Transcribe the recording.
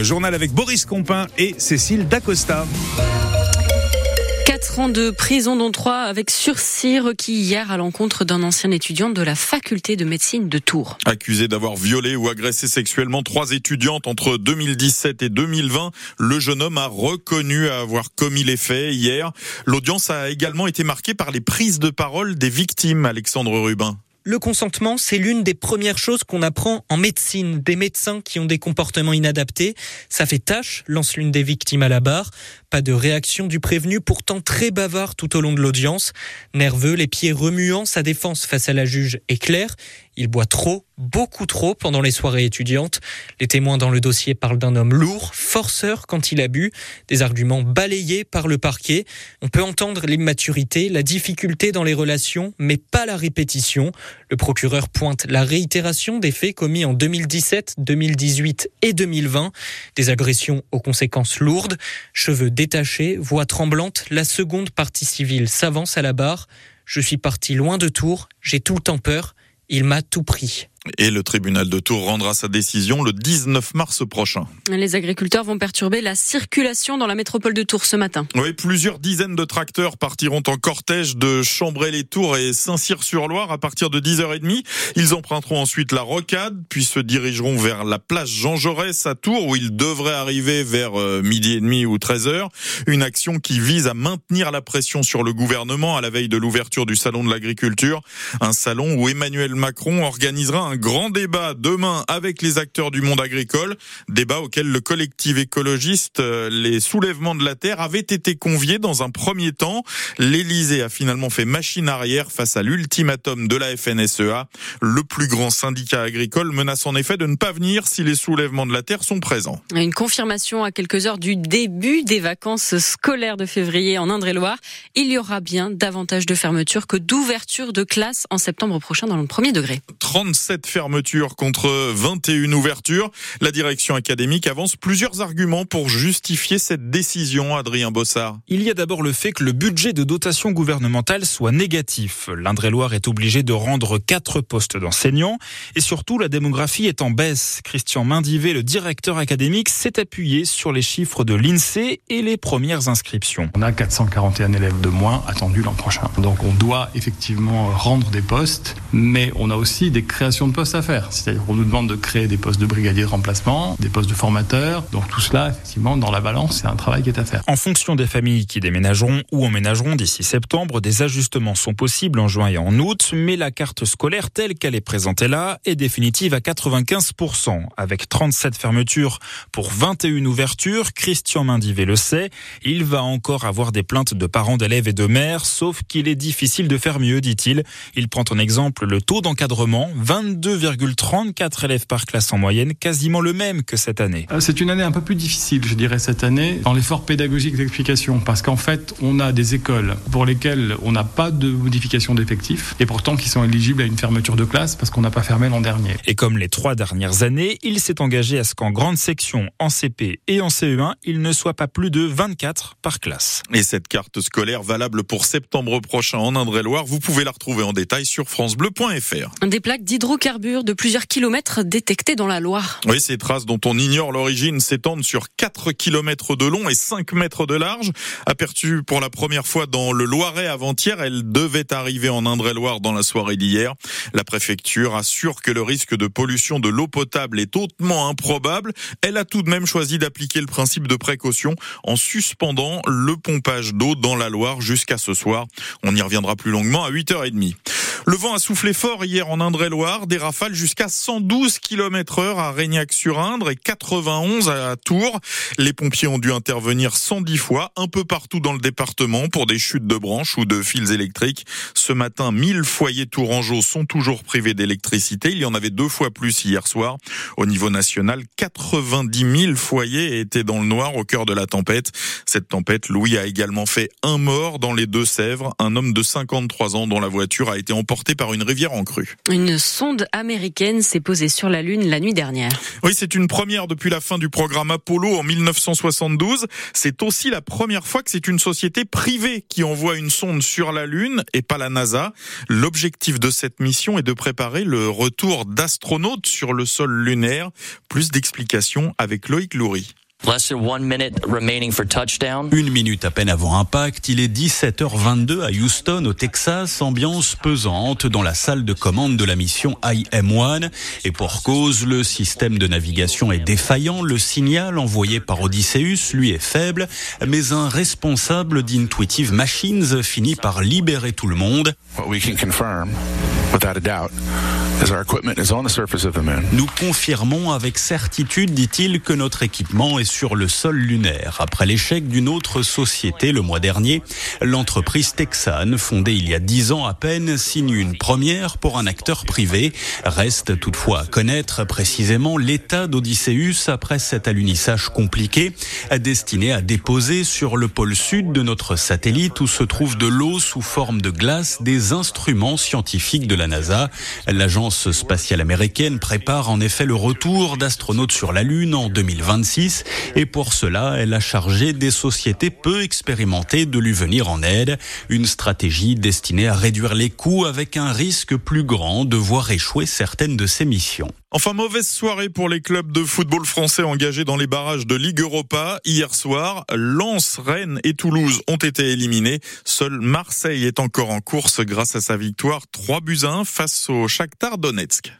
Journal avec Boris Compin et Cécile Dacosta. 4 ans de prison, dont 3 avec sursis requis hier à l'encontre d'un ancien étudiant de la faculté de médecine de Tours. Accusé d'avoir violé ou agressé sexuellement trois étudiantes entre 2017 et 2020, le jeune homme a reconnu avoir commis les faits hier. L'audience a également été marquée par les prises de parole des victimes, Alexandre Rubin. Le consentement, c'est l'une des premières choses qu'on apprend en médecine. Des médecins qui ont des comportements inadaptés. Ça fait tâche, lance l'une des victimes à la barre. Pas de réaction du prévenu, pourtant très bavard tout au long de l'audience. Nerveux, les pieds remuants, sa défense face à la juge est claire. Il boit trop, beaucoup trop pendant les soirées étudiantes. Les témoins dans le dossier parlent d'un homme lourd, forceur quand il a bu, des arguments balayés par le parquet. On peut entendre l'immaturité, la difficulté dans les relations, mais pas la répétition. Le procureur pointe la réitération des faits commis en 2017, 2018 et 2020. Des agressions aux conséquences lourdes, cheveux détachés, voix tremblante, la seconde partie civile s'avance à la barre. Je suis parti loin de Tours, j'ai tout le temps peur, il m'a tout pris. Et le tribunal de Tours rendra sa décision le 19 mars prochain. Les agriculteurs vont perturber la circulation dans la métropole de Tours ce matin. Oui, plusieurs dizaines de tracteurs partiront en cortège de Chambray-les-Tours et Saint-Cyr-sur-Loire à partir de 10h30. Ils emprunteront ensuite la rocade, puis se dirigeront vers la place Jean Jaurès à Tours où ils devraient arriver vers euh, midi et demi ou 13h. Une action qui vise à maintenir la pression sur le gouvernement à la veille de l'ouverture du salon de l'agriculture. Un salon où Emmanuel Macron organisera un grand débat demain avec les acteurs du monde agricole, débat auquel le collectif écologiste euh, Les Soulèvements de la Terre avait été convié dans un premier temps. L'Élysée a finalement fait machine arrière face à l'ultimatum de la FNSEA. Le plus grand syndicat agricole menace en effet de ne pas venir si les Soulèvements de la Terre sont présents. Une confirmation à quelques heures du début des vacances scolaires de février en Indre-et-Loire. Il y aura bien davantage de fermetures que d'ouvertures de classes en septembre prochain dans le premier degré. 37 fermetures contre 21 ouvertures. La direction académique avance plusieurs arguments pour justifier cette décision, Adrien Bossard. Il y a d'abord le fait que le budget de dotation gouvernementale soit négatif. L'Indre-et-Loire est obligé de rendre quatre postes d'enseignants et surtout la démographie est en baisse. Christian Mindivet, le directeur académique, s'est appuyé sur les chiffres de l'INSEE et les premières inscriptions. On a 441 élèves de moins attendus l'an prochain. Donc on doit effectivement rendre des postes, mais on a aussi des créations de postes à faire. C'est-à-dire qu'on nous demande de créer des postes de brigadiers de remplacement, des postes de formateurs. Donc tout cela, effectivement, dans la balance, c'est un travail qui est à faire. En fonction des familles qui déménageront ou emménageront d'ici septembre, des ajustements sont possibles en juin et en août, mais la carte scolaire telle qu'elle est présentée là est définitive à 95%. Avec 37 fermetures pour 21 ouvertures, Christian Mindivet le sait, il va encore avoir des plaintes de parents d'élèves et de mères, sauf qu'il est difficile de faire mieux, dit-il. Il prend en exemple le taux d'encadrement, 22,34 élèves par classe en moyenne, quasiment le même que cette année. Euh, c'est une année un peu plus difficile, je dirais, cette année, dans l'effort pédagogique d'explication, parce qu'en fait, on a des écoles pour lesquelles on n'a pas de modification d'effectifs, et pourtant qui sont éligibles à une fermeture de classe parce qu'on n'a pas fermé l'an dernier. Et comme les trois dernières années, il s'est engagé à ce qu'en grande section, en CP et en CE1, il ne soit pas plus de 24 par classe. Et cette carte scolaire valable pour septembre prochain en Indre-et-Loire, vous pouvez la retrouver en détail sur francebleu.fr. Des plaques d'hydrocarbures de plusieurs kilomètres détectées dans la Loire. Oui, ces traces dont on ignore l'origine s'étendent sur 4 kilomètres de long et 5 mètres de large. Aperçues pour la première fois dans le Loiret avant-hier, elles devaient arriver en Indre-et-Loire dans la soirée d'hier. La préfecture assure que le risque de pollution de l'eau potable est hautement improbable. Elle a tout de même choisi d'appliquer le principe de précaution en suspendant le pompage d'eau dans la Loire jusqu'à ce soir. On y reviendra plus longuement à 8h30. Le vent a soufflé fort hier en Indre-et-Loire, des rafales jusqu'à 112 km heure à Régnac-sur-Indre et 91 à Tours. Les pompiers ont dû intervenir 110 fois un peu partout dans le département pour des chutes de branches ou de fils électriques. Ce matin, 1000 foyers tourangeaux sont toujours privés d'électricité. Il y en avait deux fois plus hier soir. Au niveau national, 90 000 foyers étaient dans le noir au cœur de la tempête. Cette tempête, Louis, a également fait un mort dans les Deux-Sèvres, un homme de 53 ans dont la voiture a été emportée emporté par une rivière en crue. Une sonde américaine s'est posée sur la Lune la nuit dernière. Oui, c'est une première depuis la fin du programme Apollo en 1972. C'est aussi la première fois que c'est une société privée qui envoie une sonde sur la Lune et pas la NASA. L'objectif de cette mission est de préparer le retour d'astronautes sur le sol lunaire. Plus d'explications avec Loïc Loury. Une minute à peine avant impact, il est 17h22 à Houston, au Texas, ambiance pesante dans la salle de commande de la mission IM-1. Et pour cause, le système de navigation est défaillant, le signal envoyé par Odysseus, lui, est faible, mais un responsable d'Intuitive Machines finit par libérer tout le monde. Nous confirmons avec certitude, dit-il, que notre équipement est sur le sol lunaire. Après l'échec d'une autre société le mois dernier, l'entreprise Texan, fondée il y a dix ans à peine, signe une première pour un acteur privé. Reste toutefois à connaître précisément l'état d'Odysseus après cet alunissage compliqué, destiné à déposer sur le pôle sud de notre satellite où se trouve de l'eau sous forme de glace des instruments scientifiques de la NASA. L'agence spatiale américaine prépare en effet le retour d'astronautes sur la Lune en 2026 et pour cela, elle a chargé des sociétés peu expérimentées de lui venir en aide. Une stratégie destinée à réduire les coûts avec un risque plus grand de voir échouer certaines de ses missions. Enfin, mauvaise soirée pour les clubs de football français engagés dans les barrages de Ligue Europa. Hier soir, Lens, Rennes et Toulouse ont été éliminés. Seul Marseille est encore en course grâce à sa victoire 3 buts à 1 face au Shakhtar Donetsk.